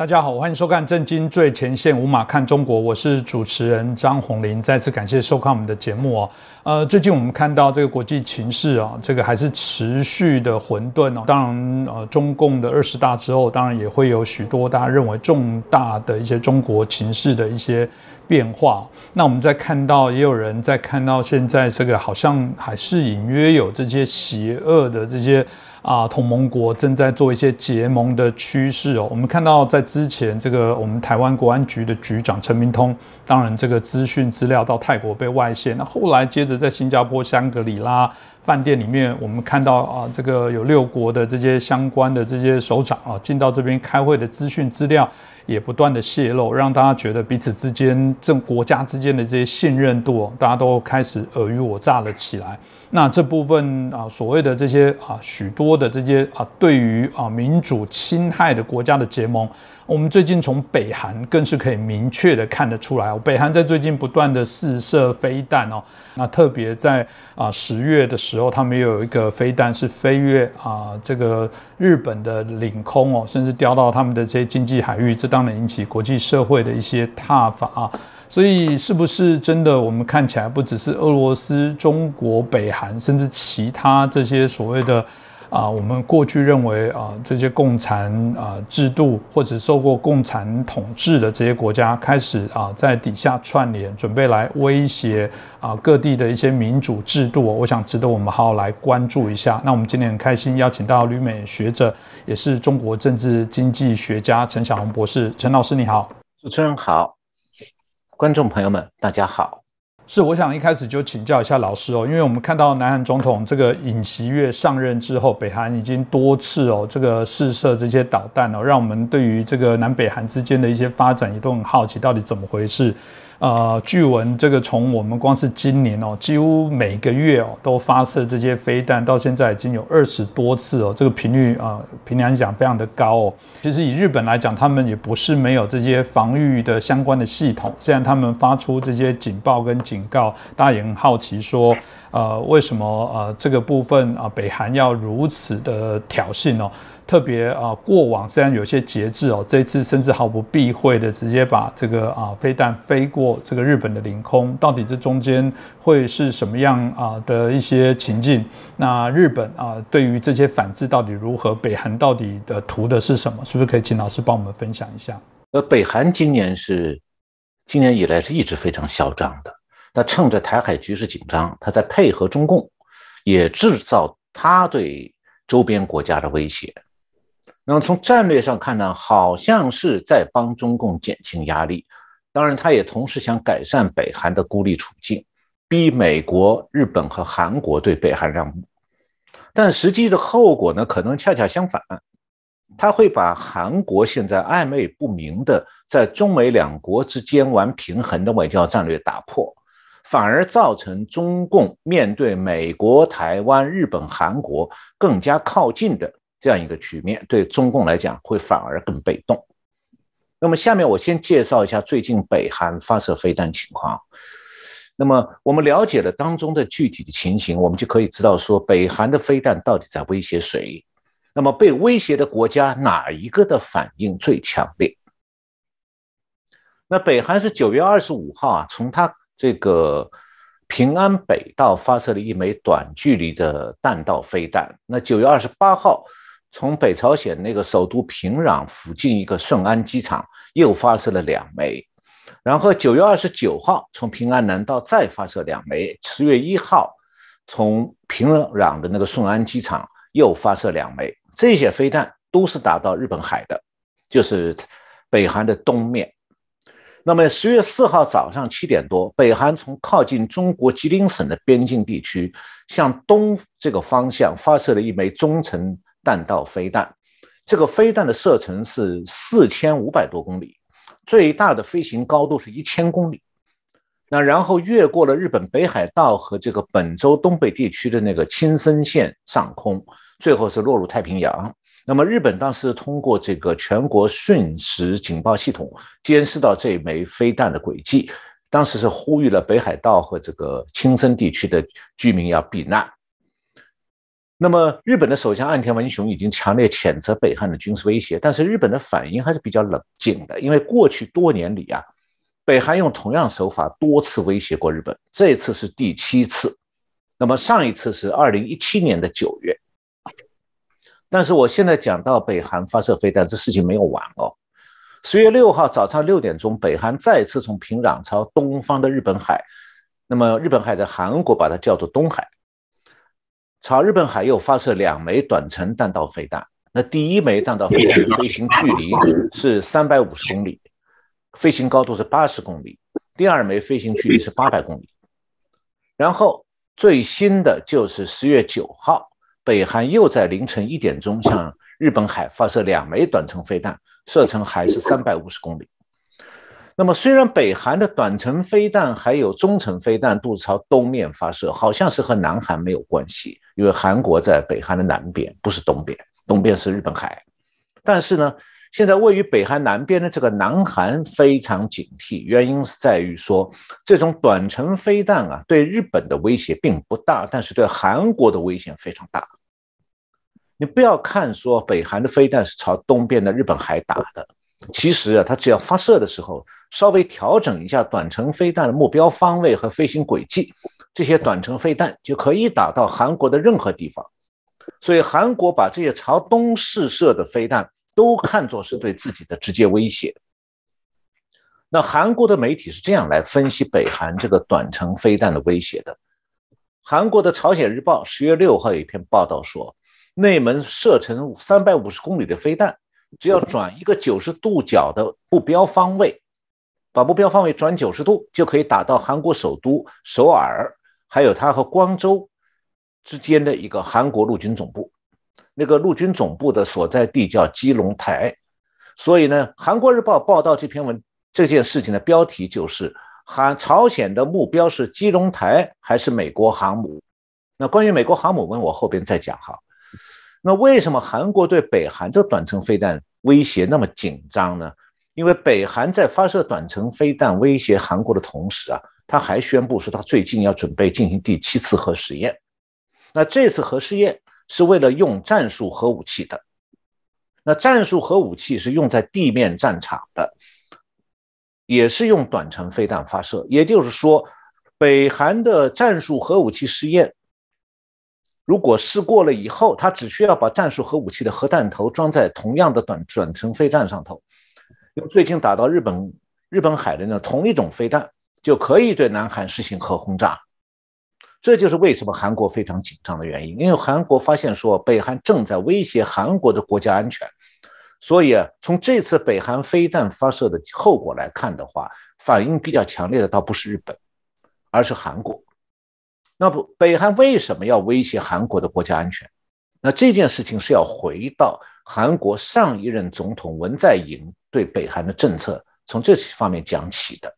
大家好，欢迎收看《震惊最前线》，无马看中国，我是主持人张宏林。再次感谢收看我们的节目哦。呃，最近我们看到这个国际情势啊，这个还是持续的混沌哦。当然，呃，中共的二十大之后，当然也会有许多大家认为重大的一些中国情势的一些变化。那我们在看到，也有人在看到现在这个好像还是隐约有这些邪恶的这些。啊，同盟国正在做一些结盟的趋势哦。我们看到，在之前这个我们台湾国安局的局长陈明通，当然这个资讯资料到泰国被外泄。那后来接着在新加坡香格里拉饭店里面，我们看到啊，这个有六国的这些相关的这些首长啊，进到这边开会的资讯资料也不断的泄露，让大家觉得彼此之间这国家之间的这些信任度，大家都开始尔虞我诈了起来。那这部分啊，所谓的这些啊，许多的这些啊，对于啊民主侵害的国家的结盟，我们最近从北韩更是可以明确的看得出来。北韩在最近不断的试射飞弹哦，那特别在啊十月的时候，他们有一个飞弹是飞越啊这个日本的领空哦，甚至掉到他们的这些经济海域，这当然引起国际社会的一些挞伐。所以，是不是真的？我们看起来不只是俄罗斯、中国、北韩，甚至其他这些所谓的啊，我们过去认为啊，这些共产啊制度或者受过共产统治的这些国家，开始啊在底下串联，准备来威胁啊各地的一些民主制度。我想值得我们好好来关注一下。那我们今天很开心邀请到旅美学者，也是中国政治经济学家陈小红博士。陈老师你好，主持人好。观众朋友们，大家好。是，我想一开始就请教一下老师哦，因为我们看到南韩总统这个尹锡悦上任之后，北韩已经多次哦这个试射这些导弹哦，让我们对于这个南北韩之间的一些发展也都很好奇，到底怎么回事。呃，据闻这个从我们光是今年哦，几乎每个月哦都发射这些飞弹，到现在已经有二十多次哦，这个频率啊，平常讲非常的高哦。其实以日本来讲，他们也不是没有这些防御的相关的系统，虽然他们发出这些警报跟警告，大家也很好奇说，呃，为什么呃这个部分啊，北韩要如此的挑衅哦？特别啊，过往虽然有些节制哦，这次甚至毫不避讳的直接把这个啊飞弹飞过这个日本的领空，到底这中间会是什么样啊的一些情境？那日本啊对于这些反制到底如何？北韩到底的图的是什么？是不是可以请老师帮我们分享一下？呃，北韩今年是今年以来是一直非常嚣张的，那趁着台海局势紧张，他在配合中共，也制造他对周边国家的威胁。那么从战略上看呢，好像是在帮中共减轻压力，当然他也同时想改善北韩的孤立处境，逼美国、日本和韩国对北韩让步。但实际的后果呢，可能恰恰相反，他会把韩国现在暧昧不明的在中美两国之间玩平衡的外交战略打破，反而造成中共面对美国、台湾、日本、韩国更加靠近的。这样一个局面对中共来讲会反而更被动。那么下面我先介绍一下最近北韩发射飞弹情况。那么我们了解了当中的具体的情形，我们就可以知道说北韩的飞弹到底在威胁谁？那么被威胁的国家哪一个的反应最强烈？那北韩是九月二十五号啊，从他这个。平安北道发射了一枚短距离的弹道飞弹。那九月二十八号，从北朝鲜那个首都平壤附近一个顺安机场又发射了两枚。然后九月二十九号，从平安南道再发射两枚。十月一号，从平壤的那个顺安机场又发射两枚。这些飞弹都是打到日本海的，就是北韩的东面。那么十月四号早上七点多，北韩从靠近中国吉林省的边境地区向东这个方向发射了一枚中程弹道飞弹。这个飞弹的射程是四千五百多公里，最大的飞行高度是一千公里。那然后越过了日本北海道和这个本州东北地区的那个青森县上空，最后是落入太平洋。那么日本当时通过这个全国瞬时警报系统监视到这枚飞弹的轨迹，当时是呼吁了北海道和这个青森地区的居民要避难。那么，日本的首相岸田文雄已经强烈谴责北韩的军事威胁，但是日本的反应还是比较冷静的，因为过去多年里啊，北韩用同样手法多次威胁过日本，这次是第七次。那么上一次是二零一七年的九月。但是我现在讲到北韩发射飞弹，这事情没有完哦。十月六号早上六点钟，北韩再次从平壤朝东方的日本海，那么日本海在韩国把它叫做东海。朝日本海又发射两枚短程弹道飞弹，那第一枚弹道飞弹的飞行距离是三百五十公里，飞行高度是八十公里；第二枚飞行距离是八百公里。然后最新的就是十月九号，北韩又在凌晨一点钟向日本海发射两枚短程飞弹，射程还是三百五十公里。那么，虽然北韩的短程飞弹还有中程飞弹都朝东面发射，好像是和南韩没有关系，因为韩国在北韩的南边，不是东边，东边是日本海。但是呢，现在位于北韩南边的这个南韩非常警惕，原因是在于说，这种短程飞弹啊，对日本的威胁并不大，但是对韩国的危险非常大。你不要看说北韩的飞弹是朝东边的日本海打的，其实啊，它只要发射的时候。稍微调整一下短程飞弹的目标方位和飞行轨迹，这些短程飞弹就可以打到韩国的任何地方。所以韩国把这些朝东试射的飞弹都看作是对自己的直接威胁。那韩国的媒体是这样来分析北韩这个短程飞弹的威胁的：韩国的《朝鲜日报》十月六号有一篇报道说，内门射程三百五十公里的飞弹，只要转一个九十度角的目标方位。把目标方位转九十度，就可以打到韩国首都首尔，还有它和光州之间的一个韩国陆军总部。那个陆军总部的所在地叫基隆台。所以呢，《韩国日报》报道这篇文这件事情的标题就是“韩朝鲜的目标是基隆台还是美国航母？”那关于美国航母，问我后边再讲哈。那为什么韩国对北韩这短程飞弹威胁那么紧张呢？因为北韩在发射短程飞弹威胁韩国的同时啊，他还宣布说他最近要准备进行第七次核试验。那这次核试验是为了用战术核武器的。那战术核武器是用在地面战场的，也是用短程飞弹发射。也就是说，北韩的战术核武器试验，如果试过了以后，他只需要把战术核武器的核弹头装在同样的短短程飞弹上头。用最近打到日本日本海的那同一种飞弹，就可以对南韩实行核轰炸。这就是为什么韩国非常紧张的原因，因为韩国发现说北韩正在威胁韩国的国家安全，所以啊，从这次北韩飞弹发射的后果来看的话，反应比较强烈的倒不是日本，而是韩国。那不，北韩为什么要威胁韩国的国家安全？那这件事情是要回到韩国上一任总统文在寅对北韩的政策，从这些方面讲起的。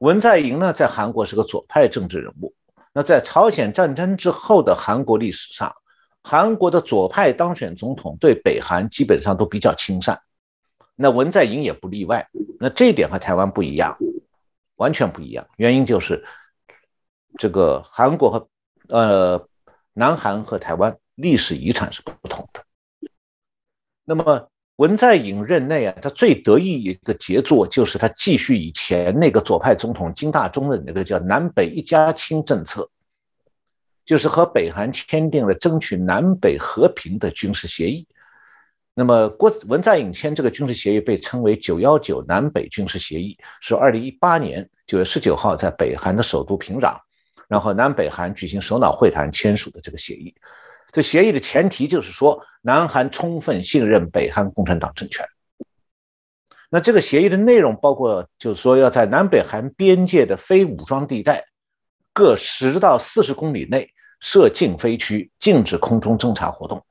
文在寅呢，在韩国是个左派政治人物。那在朝鲜战争之后的韩国历史上，韩国的左派当选总统对北韩基本上都比较亲善，那文在寅也不例外。那这一点和台湾不一样，完全不一样。原因就是这个韩国和呃。南韩和台湾历史遗产是不同的。那么文在寅任内啊，他最得意一个杰作就是他继续以前那个左派总统金大中的那个叫南北一家亲政策，就是和北韩签订了争取南北和平的军事协议。那么郭文在寅签这个军事协议被称为“九幺九南北军事协议”，是二零一八年九月十九号在北韩的首都平壤。然后南北韩举行首脑会谈签署的这个协议，这协议的前提就是说，南韩充分信任北韩共产党政权。那这个协议的内容包括，就是说要在南北韩边界的非武装地带各十到四十公里内设禁飞区，禁止空中侦察活动。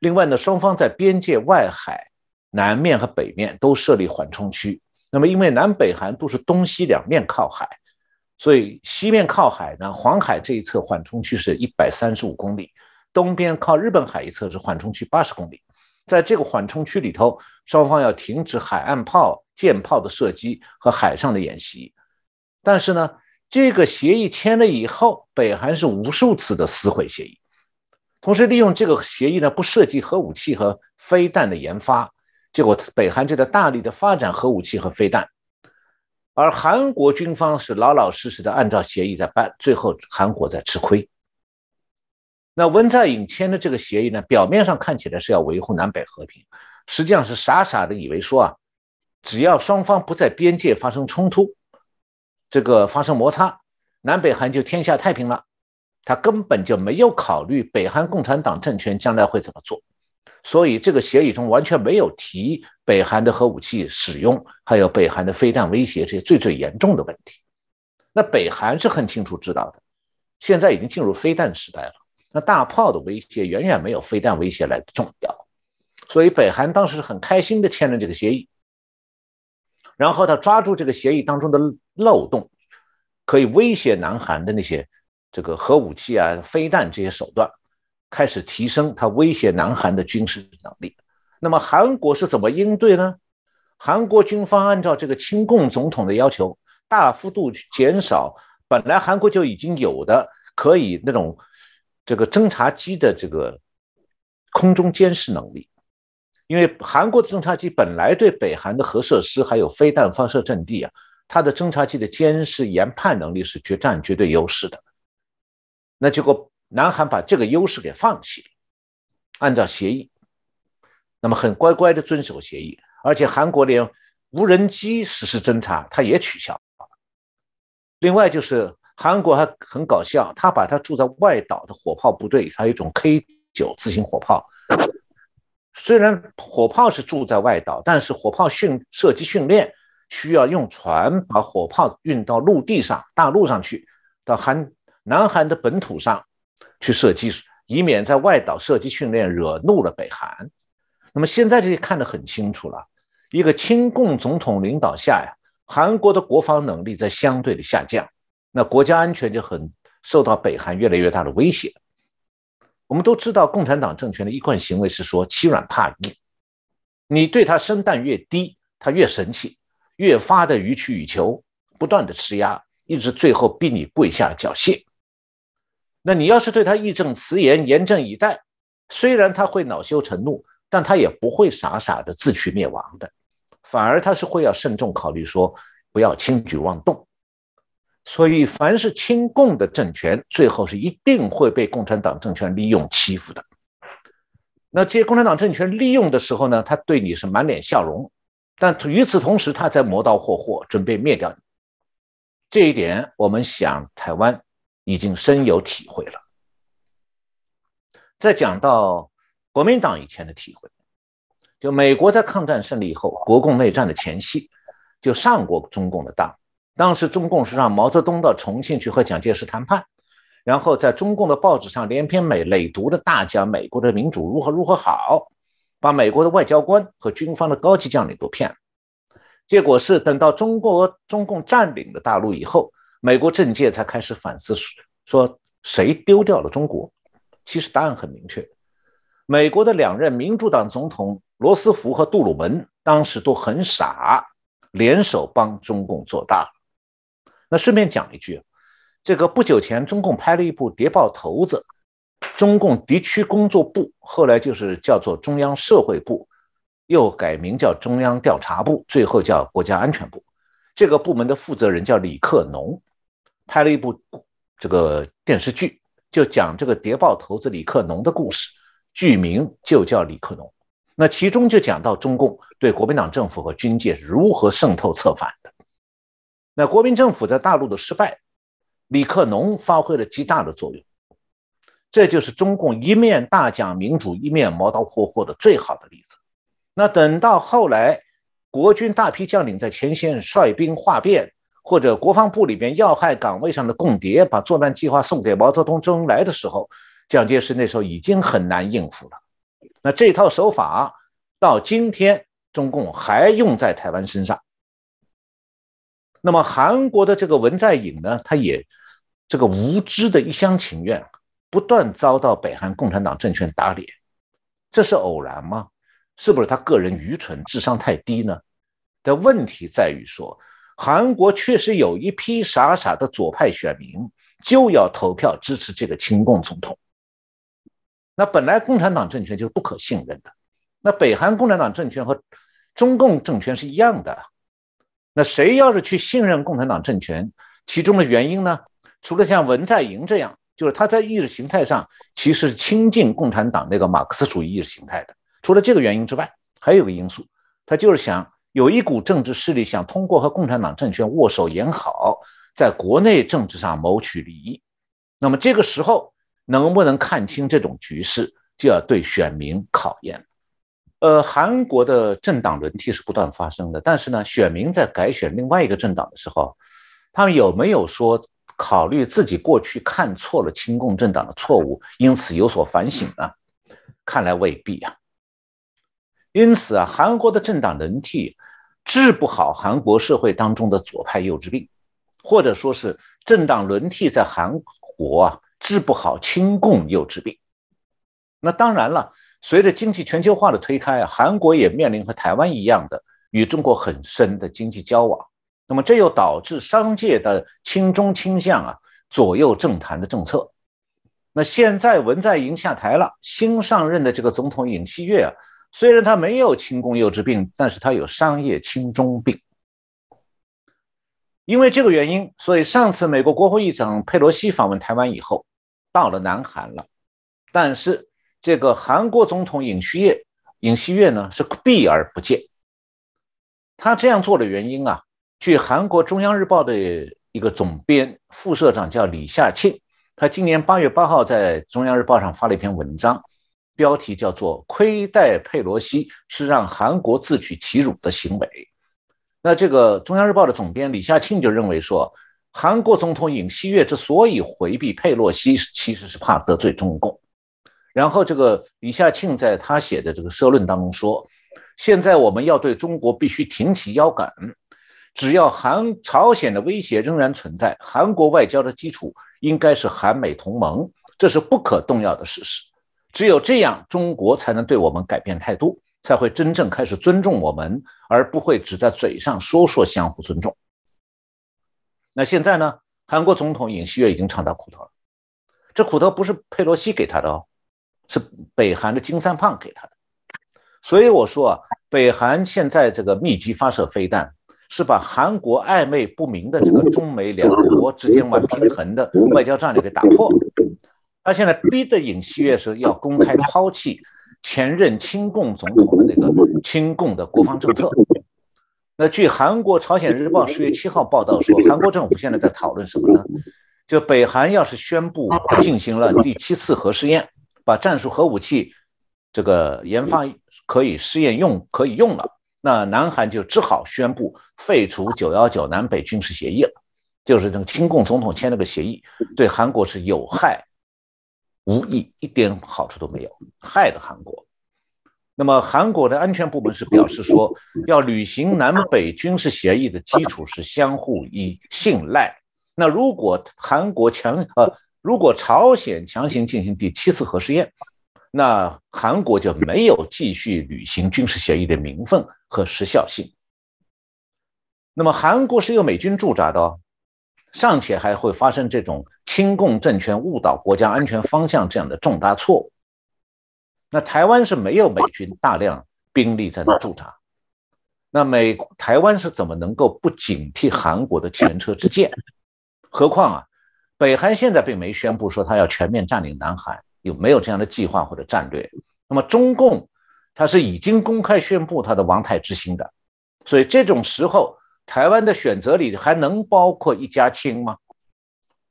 另外呢，双方在边界外海南面和北面都设立缓冲区。那么因为南北韩都是东西两面靠海。所以西面靠海呢，黄海这一侧缓冲区是一百三十五公里，东边靠日本海一侧是缓冲区八十公里。在这个缓冲区里头，双方要停止海岸炮、舰炮的射击和海上的演习。但是呢，这个协议签了以后，北韩是无数次的撕毁协议，同时利用这个协议呢，不涉及核武器和飞弹的研发，结果北韩就在大力的发展核武器和飞弹，而韩国军方是老老实实的按照协议在办，最后韩国在吃亏。那文在寅签的这个协议呢，表面上看起来是要维护南北和平，实际上是傻傻的以为说啊，只要双方不在边界发生冲突，这个发生摩擦，南北韩就天下太平了。他根本就没有考虑北韩共产党政权将来会怎么做，所以这个协议中完全没有提北韩的核武器使用，还有北韩的飞弹威胁这些最最严重的问题。那北韩是很清楚知道的，现在已经进入飞弹时代了。那大炮的威胁远远没有飞弹威胁来的重要，所以北韩当时很开心的签了这个协议，然后他抓住这个协议当中的漏洞，可以威胁南韩的那些这个核武器啊、飞弹这些手段，开始提升他威胁南韩的军事能力。那么韩国是怎么应对呢？韩国军方按照这个亲共总统的要求，大幅度减少本来韩国就已经有的可以那种。这个侦察机的这个空中监视能力，因为韩国的侦察机本来对北韩的核设施还有飞弹发射阵地啊，它的侦察机的监视研判能力是决占绝对优势的。那结果南韩把这个优势给放弃了，按照协议，那么很乖乖的遵守协议，而且韩国连无人机实施侦察，它也取消了。另外就是。韩国还很搞笑，他把他住在外岛的火炮部队，还有一种 K 九自行火炮。虽然火炮是住在外岛，但是火炮训射击训练需要用船把火炮运到陆地上、大陆上去，到韩南韩的本土上去射击，以免在外岛射击训练惹怒了北韩。那么现在这些看得很清楚了，一个亲共总统领导下呀，韩国的国防能力在相对的下降。那国家安全就很受到北韩越来越大的威胁。我们都知道，共产党政权的一贯行为是说欺软怕硬，你对他生弹越低，他越神气，越发的予取予求，不断的施压，一直最后逼你跪下缴械。那你要是对他义正辞严、严阵以待，虽然他会恼羞成怒，但他也不会傻傻的自取灭亡的，反而他是会要慎重考虑，说不要轻举妄动。所以，凡是亲共的政权，最后是一定会被共产党政权利用欺负的。那这些共产党政权利用的时候呢，他对你是满脸笑容，但与此同时，他在磨刀霍霍，准备灭掉你。这一点，我们想台湾已经深有体会了。再讲到国民党以前的体会，就美国在抗战胜利以后，国共内战的前夕，就上过中共的当。当时中共是让毛泽东到重庆去和蒋介石谈判，然后在中共的报纸上连篇美累牍的大讲美国的民主如何如何好，把美国的外交官和军方的高级将领都骗了。结果是等到中国中共占领了大陆以后，美国政界才开始反思，说谁丢掉了中国？其实答案很明确，美国的两任民主党总统罗斯福和杜鲁门当时都很傻，联手帮中共做大。那顺便讲一句，这个不久前中共拍了一部谍报头子，中共敌区工作部后来就是叫做中央社会部，又改名叫中央调查部，最后叫国家安全部。这个部门的负责人叫李克农，拍了一部这个电视剧，就讲这个谍报头子李克农的故事，剧名就叫李克农。那其中就讲到中共对国民党政府和军界如何渗透策反的。那国民政府在大陆的失败，李克农发挥了极大的作用，这就是中共一面大讲民主，一面磨刀霍霍的最好的例子。那等到后来，国军大批将领在前线率兵哗变，或者国防部里边要害岗位上的共谍把作战计划送给毛泽东、周恩来的时候，蒋介石那时候已经很难应付了。那这套手法到今天，中共还用在台湾身上。那么韩国的这个文在寅呢，他也这个无知的一厢情愿，不断遭到北韩共产党政权打脸，这是偶然吗？是不是他个人愚蠢、智商太低呢？的问题在于说，韩国确实有一批傻傻的左派选民就要投票支持这个亲共总统。那本来共产党政权就不可信任的，那北韩共产党政权和中共政权是一样的。那谁要是去信任共产党政权，其中的原因呢？除了像文在寅这样，就是他在意识形态上其实亲近共产党那个马克思主义意识形态的。除了这个原因之外，还有个因素，他就是想有一股政治势力想通过和共产党政权握手言好，在国内政治上谋取利益。那么这个时候能不能看清这种局势，就要对选民考验。呃，韩国的政党轮替是不断发生的，但是呢，选民在改选另外一个政党的时候，他们有没有说考虑自己过去看错了亲共政党的错误，因此有所反省呢？看来未必啊。因此啊，韩国的政党轮替治不好韩国社会当中的左派幼稚病，或者说是政党轮替在韩国啊治不好亲共幼稚病。那当然了，随着经济全球化的推开啊，韩国也面临和台湾一样的与中国很深的经济交往。那么这又导致商界的亲中倾向啊左右政坛的政策。那现在文在寅下台了，新上任的这个总统尹锡悦啊。虽然他没有亲共幼稚病，但是他有商业亲中病。因为这个原因，所以上次美国国会议长佩洛西访问台湾以后，到了南韩了。但是这个韩国总统尹锡悦，尹锡悦呢是避而不见。他这样做的原因啊，据韩国中央日报的一个总编副社长叫李夏庆，他今年八月八号在中央日报上发了一篇文章。标题叫做“亏待佩洛西是让韩国自取其辱的行为”。那这个中央日报的总编李夏庆就认为说，韩国总统尹锡悦之所以回避佩洛西，其实是怕得罪中共。然后这个李夏庆在他写的这个社论当中说，现在我们要对中国必须挺起腰杆，只要韩朝鲜的威胁仍然存在，韩国外交的基础应该是韩美同盟，这是不可动摇的事实。只有这样，中国才能对我们改变态度，才会真正开始尊重我们，而不会只在嘴上说说相互尊重。那现在呢？韩国总统尹锡悦已经尝到苦头了，这苦头不是佩洛西给他的哦，是北韩的金三胖给他的。所以我说啊，北韩现在这个密集发射飞弹，是把韩国暧昧不明的这个中美两国之间玩平衡的外交战略给打破。他现在逼得尹锡悦是要公开抛弃前任亲共总统的那个亲共的国防政策。那据韩国《朝鲜日报》十月七号报道说，韩国政府现在在讨论什么呢？就北韩要是宣布进行了第七次核试验，把战术核武器这个研发可以试验用可以用了，那南韩就只好宣布废除九幺九南北军事协议了。就是那个亲共总统签了个协议，对韩国是有害。无益，一点好处都没有，害了韩国。那么韩国的安全部门是表示说，要履行南北军事协议的基础是相互依信赖。那如果韩国强呃，如果朝鲜强行进行第七次核试验，那韩国就没有继续履行军事协议的名分和时效性。那么韩国是有美军驻扎的哦。尚且还会发生这种亲共政权误导国家安全方向这样的重大错误。那台湾是没有美军大量兵力在那驻扎，那美台湾是怎么能够不警惕韩国的前车之鉴？何况啊，北韩现在并没宣布说他要全面占领南海，有没有这样的计划或者战略？那么中共他是已经公开宣布他的王太之心的，所以这种时候。台湾的选择里还能包括一家亲吗？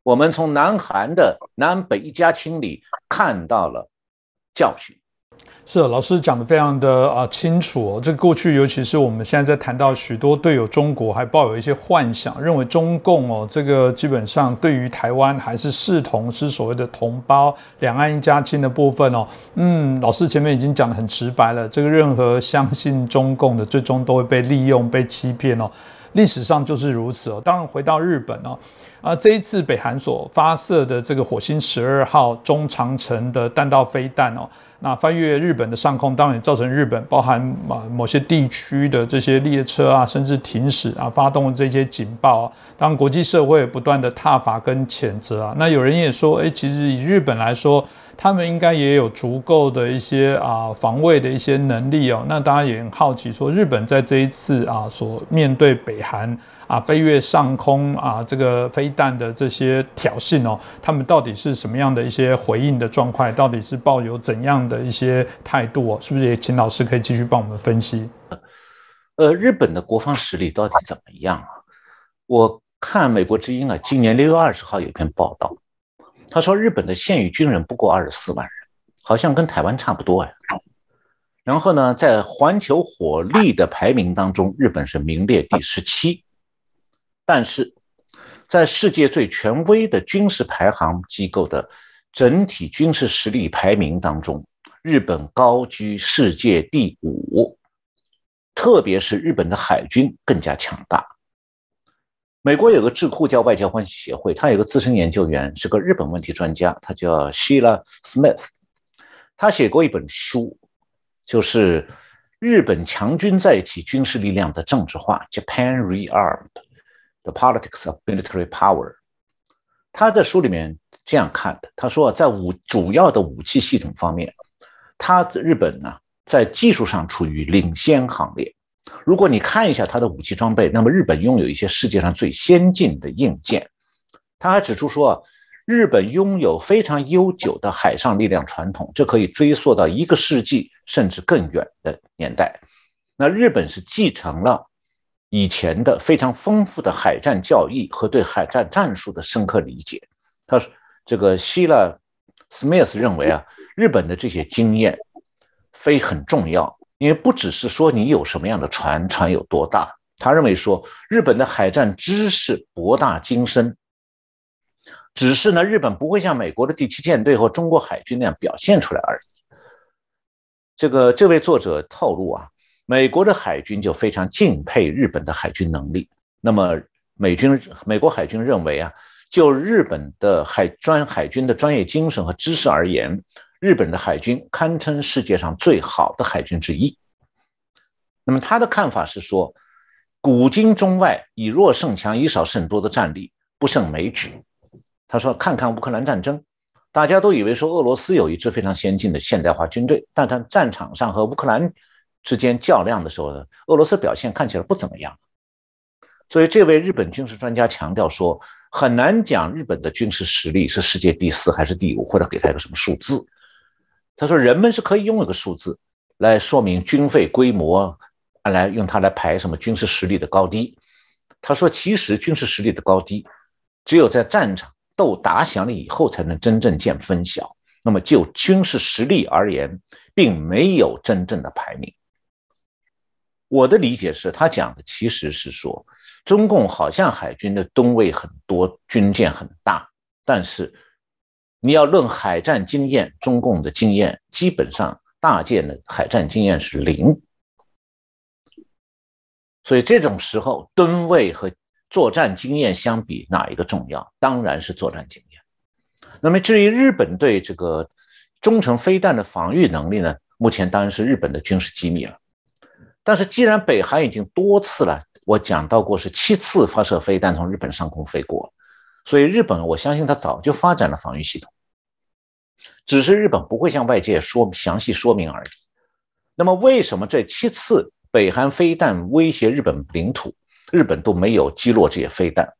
我们从南韩的南北一家亲里看到了教训。是老师讲的非常的啊清楚哦。这个过去，尤其是我们现在在谈到许多对有中国还抱有一些幻想，认为中共哦这个基本上对于台湾还是视同是所谓的同胞，两岸一家亲的部分哦。嗯，老师前面已经讲的很直白了，这个任何相信中共的，最终都会被利用、被欺骗哦。历史上就是如此哦。当然，回到日本哦，啊，这一次北韩所发射的这个火星十二号中长程的弹道飞弹哦，那翻越日本的上空，当然也造成日本包含啊某些地区的这些列车啊，甚至停驶啊，发动这些警报啊。当，国际社会不断的挞伐跟谴责啊。那有人也说，哎，其实以日本来说。他们应该也有足够的一些啊防卫的一些能力哦。那大家也很好奇，说日本在这一次啊所面对北韩啊飞越上空啊这个飞弹的这些挑衅哦，他们到底是什么样的一些回应的状况？到底是抱有怎样的一些态度哦？是不是也请老师可以继续帮我们分析？呃，日本的国防实力到底怎么样啊？我看美国之音啊，今年六月二十号有篇报道。他说，日本的现役军人不过二十四万人，好像跟台湾差不多呀。然后呢，在环球火力的排名当中，日本是名列第十七。但是，在世界最权威的军事排行机构的整体军事实力排名当中，日本高居世界第五。特别是日本的海军更加强大。美国有个智库叫外交关系协会，他有个资深研究员，是个日本问题专家，他叫 Sheila Smith。他写过一本书，就是《日本强军在一起军事力量的政治化》（Japan Rearmed: The Politics of Military Power）。他在书里面这样看的，他说，在武主要的武器系统方面，他日本呢在技术上处于领先行列。如果你看一下它的武器装备，那么日本拥有一些世界上最先进的硬件。他还指出说，日本拥有非常悠久的海上力量传统，这可以追溯到一个世纪甚至更远的年代。那日本是继承了以前的非常丰富的海战教义和对海战战术的深刻理解。他说，这个希腊 Smith 认为啊，日本的这些经验非很重要。因为不只是说你有什么样的船，船有多大，他认为说日本的海战知识博大精深，只是呢日本不会像美国的第七舰队或中国海军那样表现出来而已。这个这位作者透露啊，美国的海军就非常敬佩日本的海军能力。那么美军美国海军认为啊，就日本的海专海军的专业精神和知识而言。日本的海军堪称世界上最好的海军之一。那么他的看法是说，古今中外以弱胜强、以少胜多的战力不胜枚举。他说：“看看乌克兰战争，大家都以为说俄罗斯有一支非常先进的现代化军队，但他战场上和乌克兰之间较量的时候呢，俄罗斯表现看起来不怎么样。所以这位日本军事专家强调说，很难讲日本的军事实力是世界第四还是第五，或者给他一个什么数字。”他说：“人们是可以用一个数字来说明军费规模，来用它来排什么军事实力的高低。”他说：“其实军事实力的高低，只有在战场斗打响了以后，才能真正见分晓。那么就军事实力而言，并没有真正的排名。”我的理解是他讲的其实是说，中共好像海军的吨位很多，军舰很大，但是。你要论海战经验，中共的经验基本上大舰的海战经验是零，所以这种时候吨位和作战经验相比，哪一个重要？当然是作战经验。那么至于日本对这个中程飞弹的防御能力呢？目前当然是日本的军事机密了。但是既然北韩已经多次了，我讲到过是七次发射飞弹从日本上空飞过。所以日本，我相信他早就发展了防御系统，只是日本不会向外界说详细说明而已。那么，为什么这七次北韩飞弹威胁日本领土，日本都没有击落这些飞弹？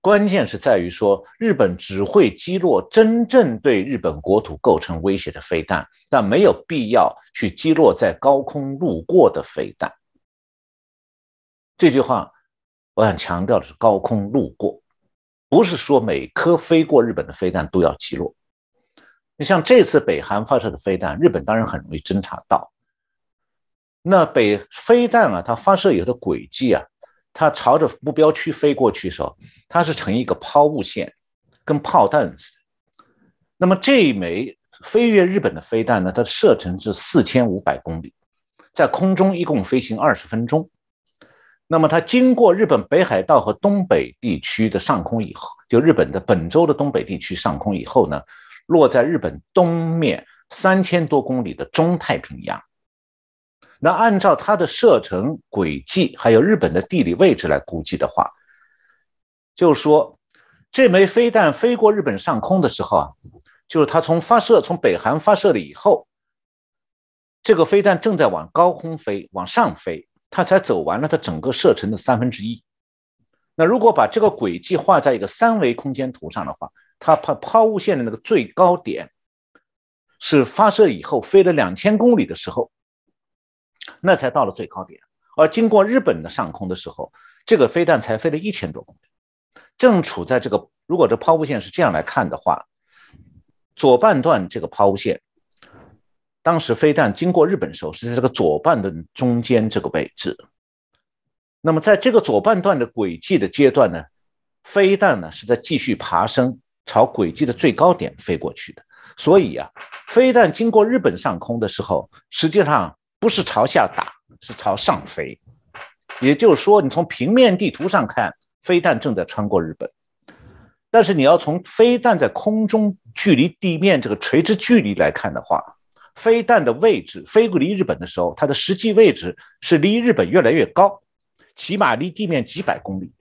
关键是在于说，日本只会击落真正对日本国土构成威胁的飞弹，但没有必要去击落在高空路过的飞弹。这句话。我想强调的是，高空路过，不是说每颗飞过日本的飞弹都要击落。你像这次北韩发射的飞弹，日本当然很容易侦察到。那北飞弹啊，它发射以后的轨迹啊，它朝着目标区飞过去的时候，它是呈一个抛物线，跟炮弹似的。那么这一枚飞越日本的飞弹呢，它射程是四千五百公里，在空中一共飞行二十分钟。那么它经过日本北海道和东北地区的上空以后，就日本的本州的东北地区上空以后呢，落在日本东面三千多公里的中太平洋。那按照它的射程轨迹，还有日本的地理位置来估计的话，就是说，这枚飞弹飞过日本上空的时候啊，就是它从发射从北韩发射了以后，这个飞弹正在往高空飞，往上飞，它才走完了它整个射程的三分之一。那如果把这个轨迹画在一个三维空间图上的话，它抛抛物线的那个最高点是发射以后飞了两千公里的时候。那才到了最高点，而经过日本的上空的时候，这个飞弹才飞了一千多公里，正处在这个如果这抛物线是这样来看的话，左半段这个抛物线，当时飞弹经过日本的时候是在这个左半段中间这个位置。那么在这个左半段的轨迹的阶段呢，飞弹呢是在继续爬升，朝轨迹的最高点飞过去的。所以啊，飞弹经过日本上空的时候，实际上。不是朝下打，是朝上飞。也就是说，你从平面地图上看，飞弹正在穿过日本，但是你要从飞弹在空中距离地面这个垂直距离来看的话，飞弹的位置飞过离日本的时候，它的实际位置是离日本越来越高，起码离地面几百公里。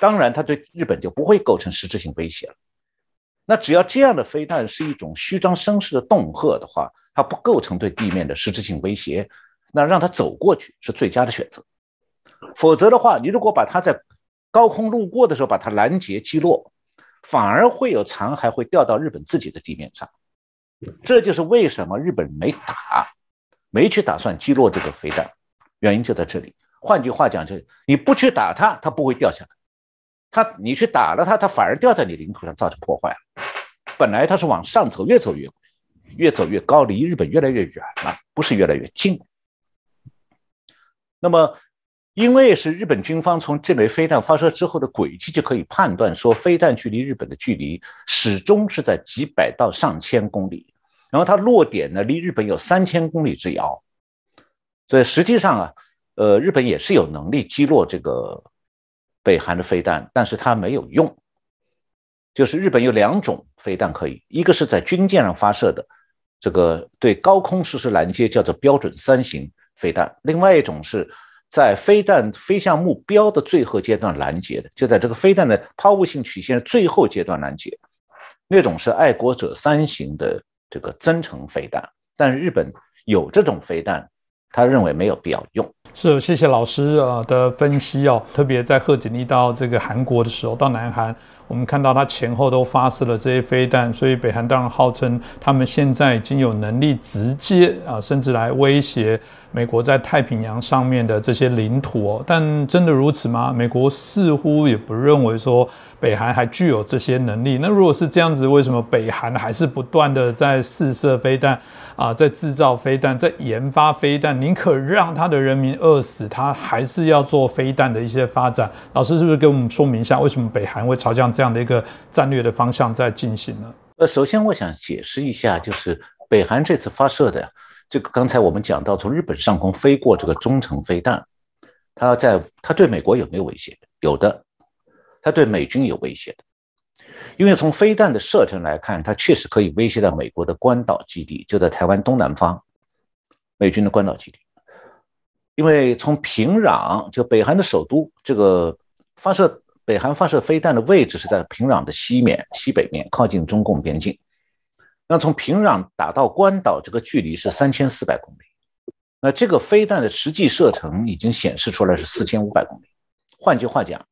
当然，它对日本就不会构成实质性威胁了。那只要这样的飞弹是一种虚张声势的恫吓的话，它不构成对地面的实质性威胁，那让它走过去是最佳的选择。否则的话，你如果把它在高空路过的时候把它拦截击落，反而会有残骸会掉到日本自己的地面上。这就是为什么日本没打，没去打算击落这个飞弹，原因就在这里。换句话讲，就你不去打它，它不会掉下来；它你去打了它，它反而掉在你领土上造成破坏了。本来它是往上走，越走越。越走越高，离日本越来越远了，不是越来越近。那么，因为是日本军方从这枚飞弹发射之后的轨迹就可以判断说，飞弹距离日本的距离始终是在几百到上千公里，然后它落点呢离日本有三千公里之遥，所以实际上啊，呃，日本也是有能力击落这个北韩的飞弹，但是它没有用。就是日本有两种飞弹可以，一个是在军舰上发射的。这个对高空实施拦截叫做标准三型飞弹，另外一种是在飞弹飞向目标的最后阶段拦截的，就在这个飞弹的抛物性曲线最后阶段拦截，那种是爱国者三型的这个增程飞弹。但日本有这种飞弹，他认为没有必要用。是，谢谢老师啊的分析哦，特别在贺锦丽到这个韩国的时候，到南韩。我们看到他前后都发射了这些飞弹，所以北韩当然号称他们现在已经有能力直接啊，甚至来威胁美国在太平洋上面的这些领土哦。但真的如此吗？美国似乎也不认为说北韩还具有这些能力。那如果是这样子，为什么北韩还是不断的在试射飞弹啊，在制造飞弹，在研发飞弹？宁可让他的人民饿死，他还是要做飞弹的一些发展。老师是不是给我们说明一下，为什么北韩会朝向？这样的一个战略的方向在进行呢？呃，首先我想解释一下，就是北韩这次发射的这个，刚才我们讲到从日本上空飞过这个中程飞弹，它在它对美国有没有威胁？有的，它对美军有威胁的，因为从飞弹的射程来看，它确实可以威胁到美国的关岛基地，就在台湾东南方，美军的关岛基地。因为从平壤，就北韩的首都，这个发射。北韩发射飞弹的位置是在平壤的西面、西北面，靠近中共边境。那从平壤打到关岛，这个距离是三千四百公里。那这个飞弹的实际射程已经显示出来是四千五百公里。换句话讲，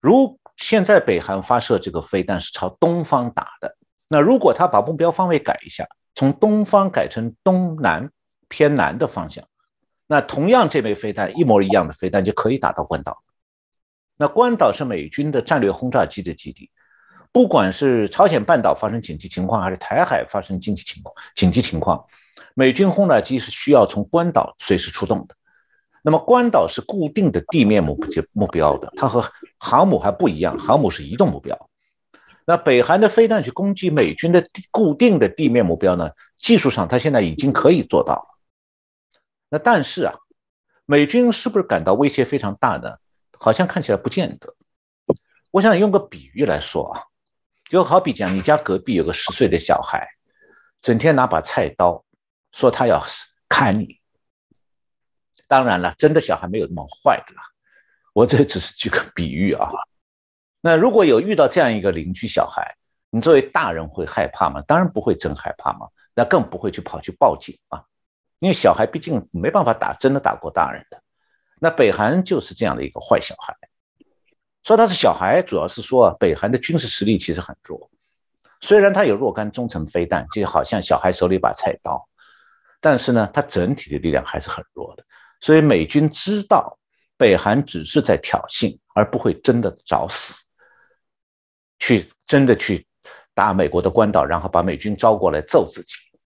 如现在北韩发射这个飞弹是朝东方打的，那如果他把目标方位改一下，从东方改成东南偏南的方向，那同样这枚飞弹一模一样的飞弹就可以打到关岛。那关岛是美军的战略轰炸机的基地，不管是朝鲜半岛发生紧急情况，还是台海发生紧急情况，紧急情况，美军轰炸机是需要从关岛随时出动的。那么关岛是固定的地面目目标的，它和航母还不一样，航母是移动目标。那北韩的飞弹去攻击美军的固定的地面目标呢？技术上它现在已经可以做到了。那但是啊，美军是不是感到威胁非常大呢？好像看起来不见得。我想用个比喻来说啊，就好比讲你家隔壁有个十岁的小孩，整天拿把菜刀，说他要砍你。当然了，真的小孩没有那么坏的啦，我这只是举个比喻啊。那如果有遇到这样一个邻居小孩，你作为大人会害怕吗？当然不会，真害怕嘛。那更不会去跑去报警啊，因为小孩毕竟没办法打，真的打过大人的。那北韩就是这样的一个坏小孩。说他是小孩，主要是说北韩的军事实力其实很弱。虽然他有若干中程飞弹，就好像小孩手里把菜刀，但是呢，他整体的力量还是很弱的。所以美军知道北韩只是在挑衅，而不会真的找死，去真的去打美国的关岛，然后把美军招过来揍自己，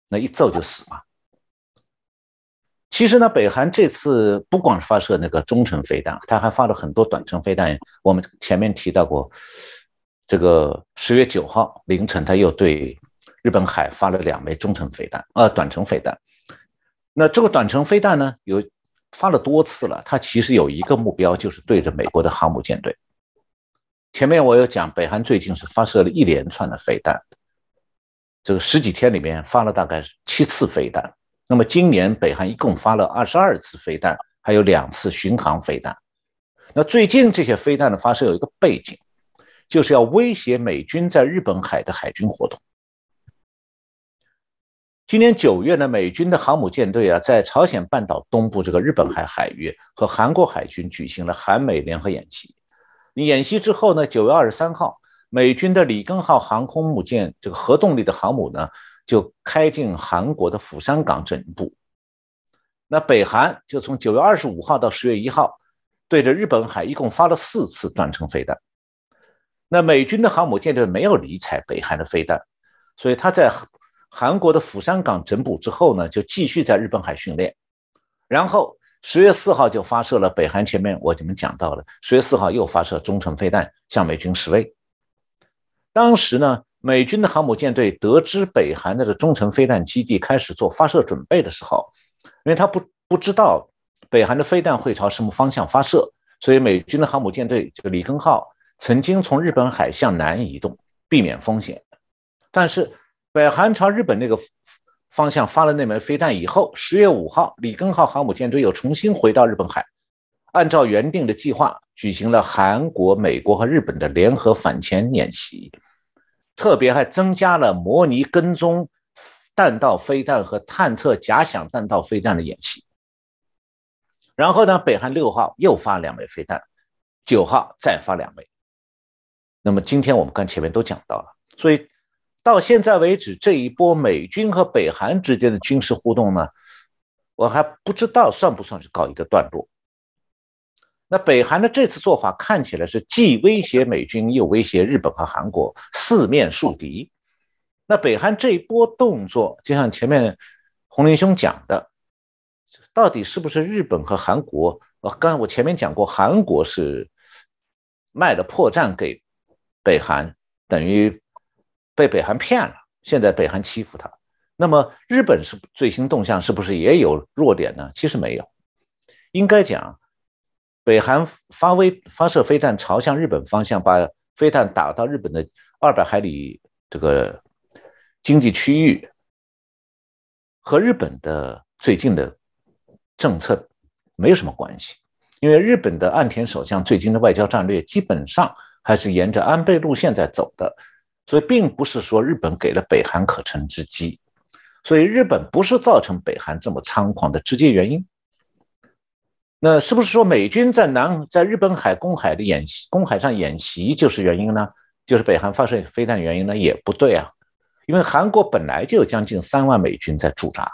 那一揍就死嘛。其实呢，北韩这次不光是发射那个中程飞弹，他还发了很多短程飞弹。我们前面提到过，这个十月九号凌晨，他又对日本海发了两枚中程飞弹，呃，短程飞弹。那这个短程飞弹呢，有发了多次了，它其实有一个目标，就是对着美国的航母舰队。前面我有讲，北韩最近是发射了一连串的飞弹，这个十几天里面发了大概是七次飞弹。那么今年北韩一共发了二十二次飞弹，还有两次巡航飞弹。那最近这些飞弹的发射有一个背景，就是要威胁美军在日本海的海军活动。今年九月呢，美军的航母舰队啊，在朝鲜半岛东部这个日本海海域和韩国海军举行了韩美联合演习。演习之后呢，九月二十三号，美军的里根号航空母舰这个核动力的航母呢。就开进韩国的釜山港整部，那北韩就从九月二十五号到十月一号，对着日本海一共发了四次短程飞弹。那美军的航母舰队没有理睬北韩的飞弹，所以他在韩国的釜山港整补之后呢，就继续在日本海训练。然后十月四号就发射了北韩前面我你们讲到了，十月四号又发射中程飞弹向美军示威。当时呢。美军的航母舰队得知北韩的这中程飞弹基地开始做发射准备的时候，因为他不不知道北韩的飞弹会朝什么方向发射，所以美军的航母舰队这个里根号曾经从日本海向南移动，避免风险。但是北韩朝日本那个方向发了那枚飞弹以后，十月五号，里根号航母舰队又重新回到日本海，按照原定的计划举行了韩国、美国和日本的联合反潜演习。特别还增加了模拟跟踪弹道飞弹和探测假想弹道飞弹的演习。然后呢，北韩六号又发两枚飞弹，九号再发两枚。那么今天我们刚前面都讲到了，所以到现在为止，这一波美军和北韩之间的军事互动呢，我还不知道算不算是告一个段落。那北韩的这次做法看起来是既威胁美军，又威胁日本和韩国，四面树敌。那北韩这一波动作，就像前面洪林兄讲的，到底是不是日本和韩国？呃，刚才我前面讲过，韩国是卖了破绽给北韩，等于被北韩骗了。现在北韩欺负他，那么日本是最新动向，是不是也有弱点呢？其实没有，应该讲。北韩发威发射飞弹朝向日本方向，把飞弹打到日本的二百海里这个经济区域，和日本的最近的政策没有什么关系，因为日本的岸田首相最近的外交战略基本上还是沿着安倍路线在走的，所以并不是说日本给了北韩可乘之机，所以日本不是造成北韩这么猖狂的直接原因。那是不是说美军在南在日本海公海的演习公海上演习就是原因呢？就是北韩发射飞弹原因呢？也不对啊，因为韩国本来就有将近三万美军在驻扎，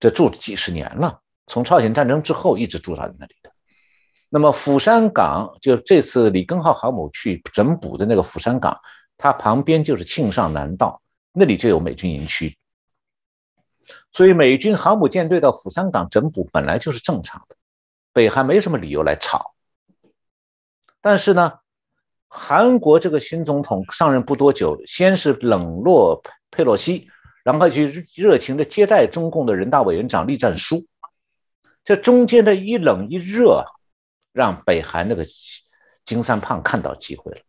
这驻几十年了，从朝鲜战争之后一直驻扎在那里的。那么釜山港就这次里根号航母去整补的那个釜山港，它旁边就是庆尚南道，那里就有美军营区，所以美军航母舰队到釜山港整补本来就是正常的。北韩没什么理由来吵，但是呢，韩国这个新总统上任不多久，先是冷落佩佩洛西，然后去热情的接待中共的人大委员长栗战书，这中间的一冷一热，让北韩那个金三胖看到机会了。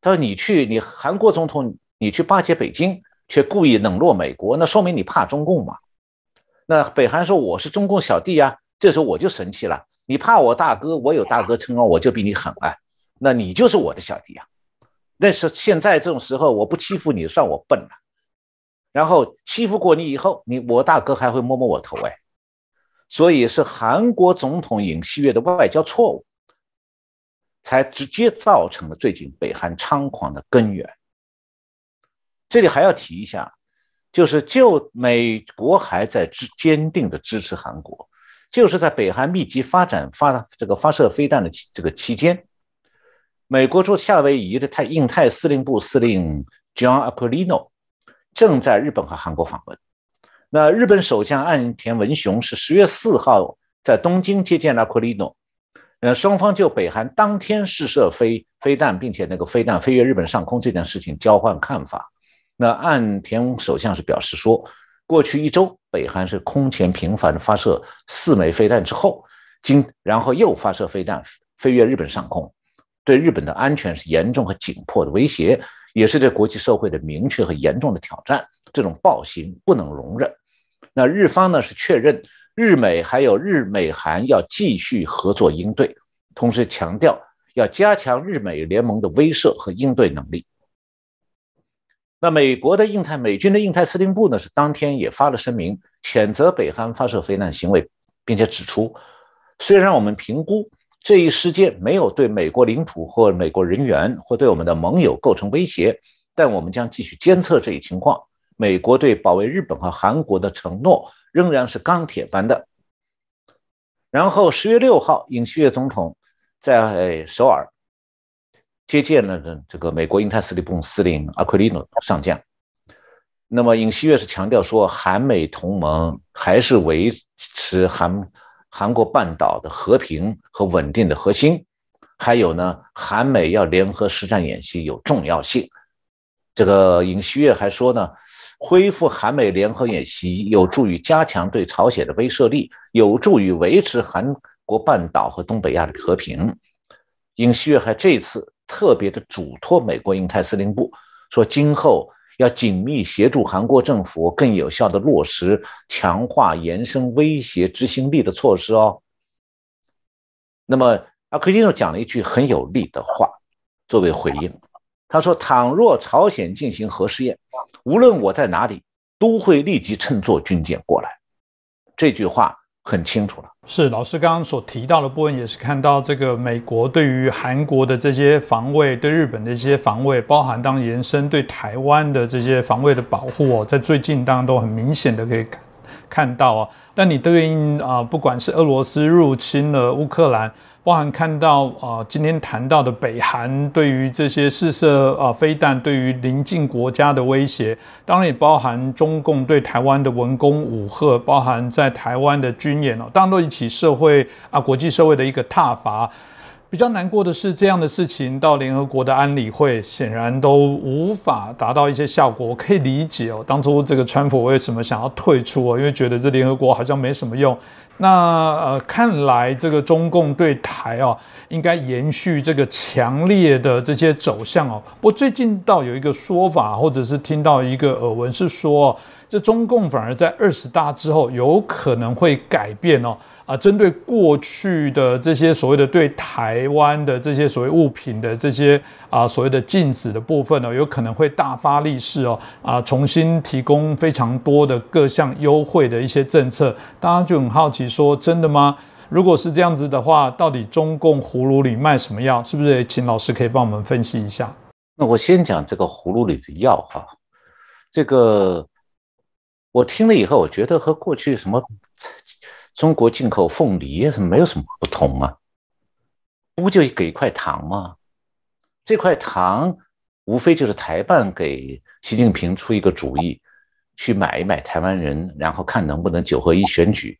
他说：“你去，你韩国总统，你去巴结北京，却故意冷落美国，那说明你怕中共嘛？那北韩说我是中共小弟呀，这时候我就生气了。你怕我大哥，我有大哥称号，我就比你狠啊。那你就是我的小弟啊。那是现在这种时候，我不欺负你，算我笨了。然后欺负过你以后，你我大哥还会摸摸我头哎。”所以是韩国总统尹锡悦的外交错误，才直接造成了最近北韩猖狂的根源。这里还要提一下，就是就美国还在支坚定的支持韩国，就是在北韩密集发展发这个发射飞弹的这个期间，美国驻夏威夷的太印太司令部司令 John Aquilino 正在日本和韩国访问。那日本首相岸田文雄是十月四号在东京接见了库里诺，呃，双方就北韩当天试射飞飞弹，并且那个飞弹飞越日本上空这件事情交换看法。那岸田首相是表示说，过去一周北韩是空前频繁的发射四枚飞弹之后，今然后又发射飞弹飞越日本上空，对日本的安全是严重和紧迫的威胁，也是对国际社会的明确和严重的挑战。这种暴行不能容忍。那日方呢是确认日美还有日美韩要继续合作应对，同时强调要加强日美联盟的威慑和应对能力。那美国的印太美军的印太司令部呢是当天也发了声明，谴责北韩发射飞弹行为，并且指出，虽然我们评估这一事件没有对美国领土或美国人员或对我们的盟友构成威胁，但我们将继续监测这一情况。美国对保卫日本和韩国的承诺仍然是钢铁般的。然后十月六号，尹锡悦总统在首尔接见了这个美国印太司令部司令阿奎利诺上将。那么尹锡悦是强调说，韩美同盟还是维持韩韩国半岛的和平和稳定的核心。还有呢，韩美要联合实战演习有重要性。这个尹锡悦还说呢。恢复韩美联合演习有助于加强对朝鲜的威慑力，有助于维持韩国半岛和东北亚的和平。尹锡悦还这次特别的嘱托美国印太司令部，说今后要紧密协助韩国政府更有效地落实强化延伸威胁执行力的措施哦。那么阿奎蒂诺讲了一句很有力的话作为回应，他说：“倘若朝鲜进行核试验。”无论我在哪里，都会立即乘坐军舰过来。这句话很清楚了。是老师刚刚所提到的部分，也是看到这个美国对于韩国的这些防卫，对日本的一些防卫，包含当延伸对台湾的这些防卫的保护哦，在最近当然都很明显的可以看到啊。但你对应啊，不管是俄罗斯入侵了乌克兰。包含看到啊，今天谈到的北韩对于这些试射啊飞弹对于邻近国家的威胁，当然也包含中共对台湾的文攻武吓，包含在台湾的军演哦，当然都引起社会啊国际社会的一个挞伐。比较难过的是，这样的事情到联合国的安理会，显然都无法达到一些效果。我可以理解哦，当初这个川普为什么想要退出哦，因为觉得这联合国好像没什么用。那呃，看来这个中共对台哦，应该延续这个强烈的这些走向哦。不过最近倒有一个说法，或者是听到一个耳闻是说，这中共反而在二十大之后有可能会改变哦。啊，针对过去的这些所谓的对台湾的这些所谓物品的这些啊所谓的禁止的部分呢，有可能会大发利市哦，啊，重新提供非常多的各项优惠的一些政策，大家就很好奇说，真的吗？如果是这样子的话，到底中共葫芦里卖什么药？是不是？请老师可以帮我们分析一下。那我先讲这个葫芦里的药哈，这个我听了以后，我觉得和过去什么。中国进口凤梨是没有什么不同啊，不就给一块糖吗？这块糖无非就是台办给习近平出一个主意，去买一买台湾人，然后看能不能九合一选举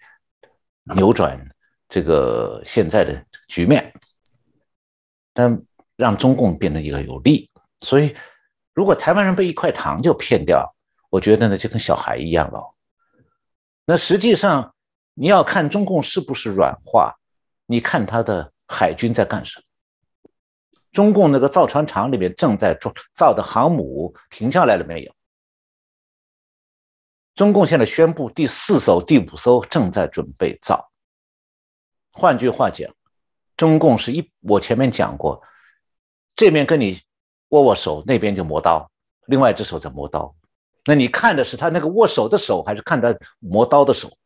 扭转这个现在的局面，但让中共变得一个有利。所以，如果台湾人被一块糖就骗掉，我觉得呢就跟小孩一样了。那实际上。你要看中共是不是软化，你看他的海军在干什么。中共那个造船厂里面正在造造的航母停下来了没有？中共现在宣布第四艘、第五艘正在准备造。换句话讲，中共是一我前面讲过，这边跟你握握手，那边就磨刀，另外一只手在磨刀。那你看的是他那个握手的手，还是看他磨刀的手？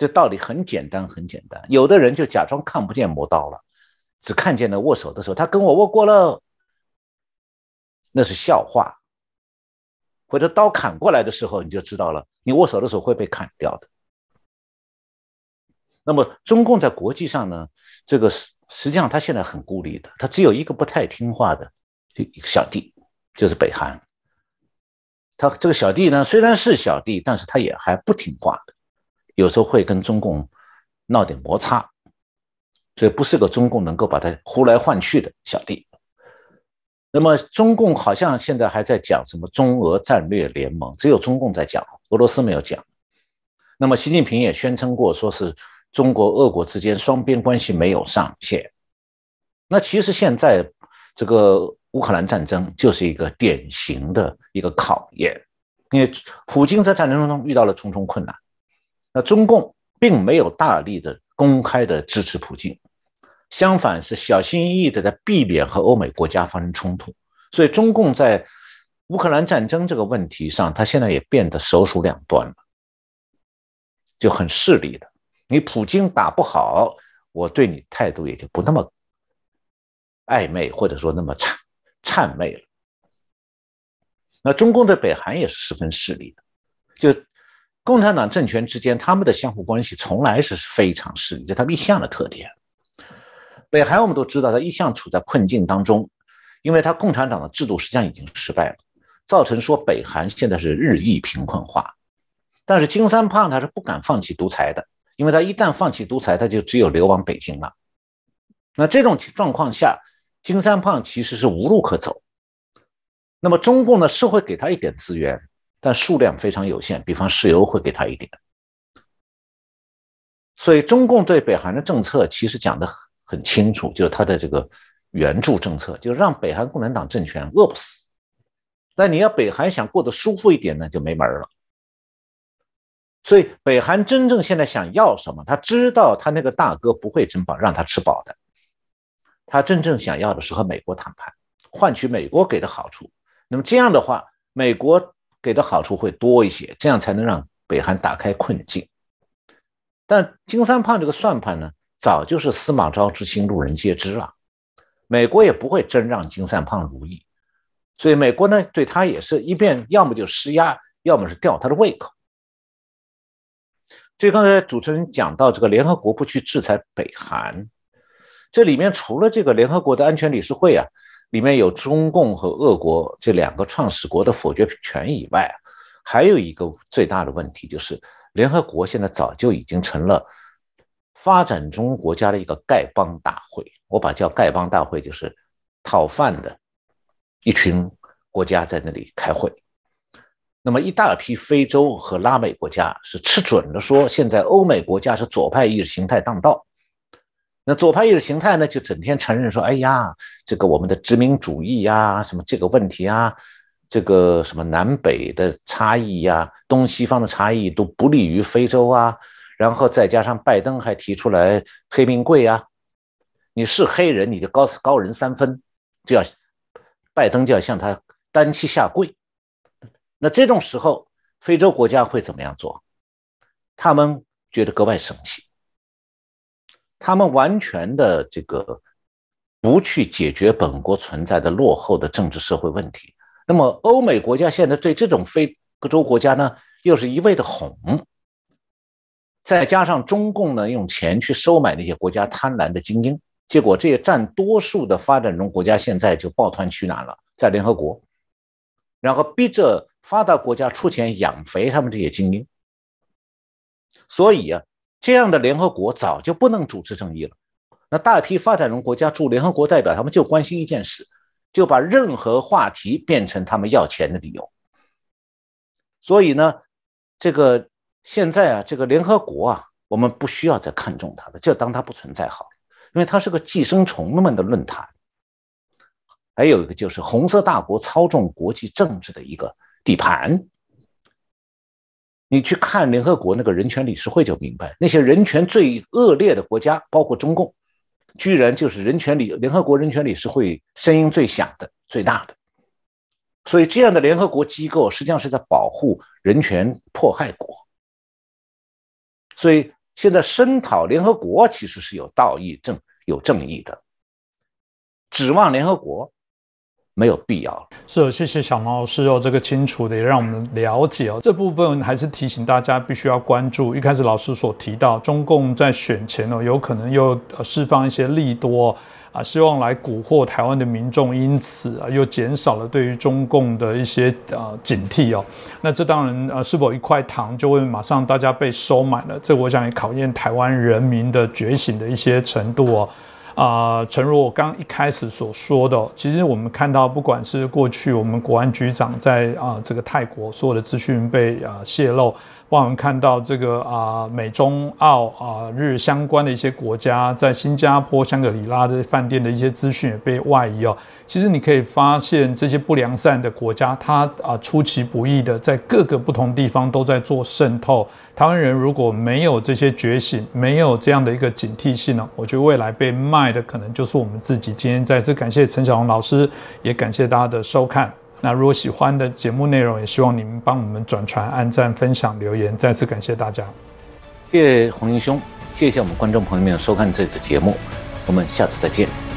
这道理很简单，很简单。有的人就假装看不见磨刀了。只看见了握手的时候，他跟我握过了，那是笑话。或者刀砍过来的时候，你就知道了，你握手的时候会被砍掉的。那么，中共在国际上呢，这个实实际上他现在很孤立的，他只有一个不太听话的就一个小弟，就是北韩。他这个小弟呢，虽然是小弟，但是他也还不听话的，有时候会跟中共闹点摩擦。所以不是个中共能够把他呼来唤去的小弟。那么中共好像现在还在讲什么中俄战略联盟，只有中共在讲，俄罗斯没有讲。那么习近平也宣称过，说是中国俄国之间双边关系没有上限。那其实现在这个乌克兰战争就是一个典型的一个考验，因为普京在战争中遇到了重重困难，那中共并没有大力的公开的支持普京。相反是小心翼翼的在避免和欧美国家发生冲突，所以中共在乌克兰战争这个问题上，他现在也变得首鼠两端了，就很势利的。你普京打不好，我对你态度也就不那么暧昧，或者说那么谄谄媚了。那中共对北韩也是十分势利的，就共产党政权之间他们的相互关系从来是非常势利，这他们一向的特点。北韩我们都知道，他一向处在困境当中，因为他共产党的制度实际上已经失败了，造成说北韩现在是日益贫困化。但是金三胖他是不敢放弃独裁的，因为他一旦放弃独裁，他就只有流亡北京了。那这种状况下，金三胖其实是无路可走。那么中共呢是会给他一点资源，但数量非常有限，比方石油会给他一点。所以中共对北韩的政策其实讲的很。很清楚，就是他的这个援助政策，就让北韩共产党政权饿不死。但你要北韩想过得舒服一点呢，就没门了。所以北韩真正现在想要什么？他知道他那个大哥不会真饱让他吃饱的。他真正想要的是和美国谈判，换取美国给的好处。那么这样的话，美国给的好处会多一些，这样才能让北韩打开困境。但金三胖这个算盘呢？早就是司马昭之心，路人皆知了。美国也不会真让金三胖如意，所以美国呢，对他也是一边要么就施压，要么是吊他的胃口。所以刚才主持人讲到这个联合国不去制裁北韩，这里面除了这个联合国的安全理事会啊，里面有中共和俄国这两个创始国的否决权以外，还有一个最大的问题就是，联合国现在早就已经成了。发展中国家的一个丐帮大会，我把叫丐帮大会，就是讨饭的一群国家在那里开会。那么一大批非洲和拉美国家是吃准了，说现在欧美国家是左派意识形态当道。那左派意识形态呢，就整天承认说，哎呀，这个我们的殖民主义呀，什么这个问题啊，这个什么南北的差异呀，东西方的差异都不利于非洲啊。然后再加上拜登还提出来黑命贵啊，你是黑人你就高高人三分，就要拜登就要向他单膝下跪。那这种时候，非洲国家会怎么样做？他们觉得格外生气，他们完全的这个不去解决本国存在的落后的政治社会问题。那么欧美国家现在对这种非洲国家呢，又是一味的哄。再加上中共呢，用钱去收买那些国家贪婪的精英，结果这些占多数的发展中国家现在就抱团取暖了，在联合国，然后逼着发达国家出钱养肥他们这些精英。所以啊，这样的联合国早就不能主持正义了。那大批发展中国家驻联合国代表，他们就关心一件事，就把任何话题变成他们要钱的理由。所以呢，这个。现在啊，这个联合国啊，我们不需要再看重它了，就当它不存在好了，因为它是个寄生虫们的论坛。还有一个就是红色大国操纵国际政治的一个地盘。你去看联合国那个人权理事会就明白，那些人权最恶劣的国家，包括中共，居然就是人权理联合国人权理事会声音最响的、最大的。所以，这样的联合国机构实际上是在保护人权迫害国。所以，现在声讨联合国其实是有道义、正有正义的。指望联合国。没有必要。是，谢谢小毛老师哦，这个清楚的也让我们了解哦。这部分还是提醒大家必须要关注。一开始老师所提到，中共在选前哦，有可能又释放一些利多啊，希望来蛊惑台湾的民众，因此啊，又减少了对于中共的一些呃警惕哦。那这当然呃，是否一块糖就会马上大家被收买了？这我想也考验台湾人民的觉醒的一些程度哦。啊，诚如我刚一开始所说的，其实我们看到，不管是过去我们国安局长在啊这个泰国所有的资讯被啊泄露。帮我们看到这个啊，美中澳啊日相关的一些国家，在新加坡、香格里拉的饭店的一些资讯也被外移哦。其实你可以发现，这些不良善的国家，它啊出其不意的在各个不同地方都在做渗透。台湾人如果没有这些觉醒，没有这样的一个警惕性呢，我觉得未来被卖的可能就是我们自己。今天再次感谢陈小龙老师，也感谢大家的收看。那如果喜欢的节目内容，也希望你们帮我们转传、按赞、分享、留言。再次感谢大家，谢谢洪英兄，谢谢我们观众朋友们收看这次节目，我们下次再见。